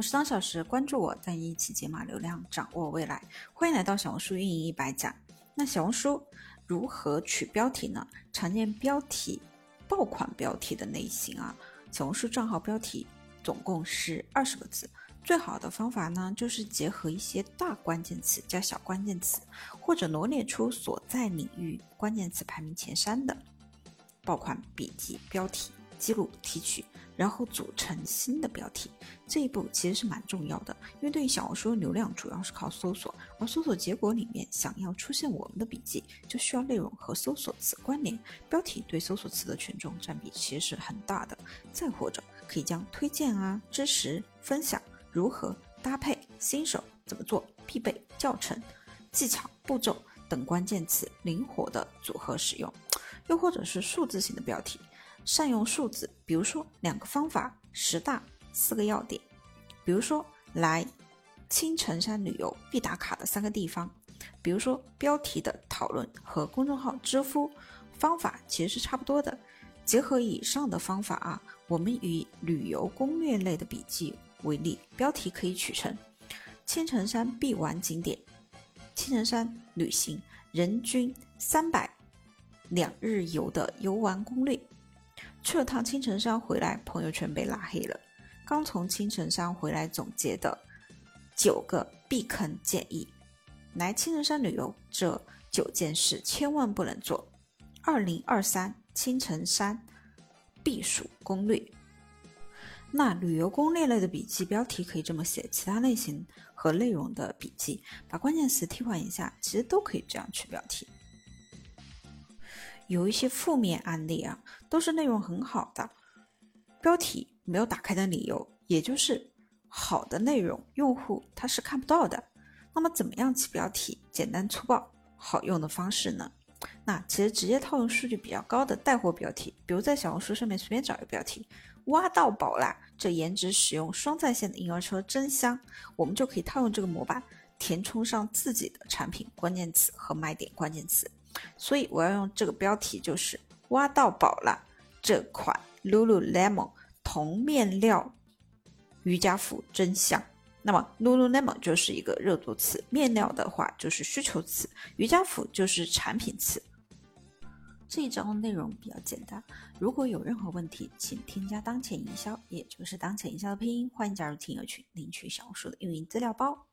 我是当小时，关注我，带你一起解码流量，掌握未来。欢迎来到小红书运营一百讲。那小红书如何取标题呢？常见标题、爆款标题的类型啊，小红书账号标题总共是二十个字。最好的方法呢，就是结合一些大关键词加小关键词，或者罗列出所在领域关键词排名前三的爆款笔记标题，记录提取，然后组成新的标题。这一步其实是蛮重要的，因为对于小红书流量主要是靠搜索，而搜索结果里面想要出现我们的笔记，就需要内容和搜索词关联。标题对搜索词的权重占比其实是很大的。再或者可以将推荐啊、知识分享。如何搭配？新手怎么做？必备教程、技巧、步骤等关键词灵活的组合使用，又或者是数字型的标题，善用数字，比如说两个方法、十大、四个要点，比如说来青城山旅游必打卡的三个地方，比如说标题的讨论和公众号知乎方法其实是差不多的。结合以上的方法啊，我们以旅游攻略类的笔记。为例，标题可以取成“青城山必玩景点”，青城山旅行人均三百两日游的游玩攻略。去了趟青城山回来，朋友圈被拉黑了。刚从青城山回来总结的九个避坑建议：来青城山旅游，这九件事千万不能做。二零二三青城山避暑攻略。那旅游攻略类的笔记标题可以这么写，其他类型和内容的笔记，把关键词替换一下，其实都可以这样取标题。有一些负面案例啊，都是内容很好的，标题没有打开的理由，也就是好的内容用户他是看不到的。那么怎么样起标题？简单粗暴好用的方式呢？那其实直接套用数据比较高的带货标题，比如在小红书上面随便找一个标题。挖到宝啦！这颜值使用双在线的婴儿车真香，我们就可以套用这个模板，填充上自己的产品关键词和卖点关键词。所以我要用这个标题，就是挖到宝了。这款 Lululemon 同面料瑜伽服真香。那么 Lululemon 就是一个热度词，面料的话就是需求词，瑜伽服就是产品词。这一章的内容比较简单，如果有任何问题，请添加当前营销，也就是当前营销的拼音，欢迎加入听友群领取小红书的运营资料包。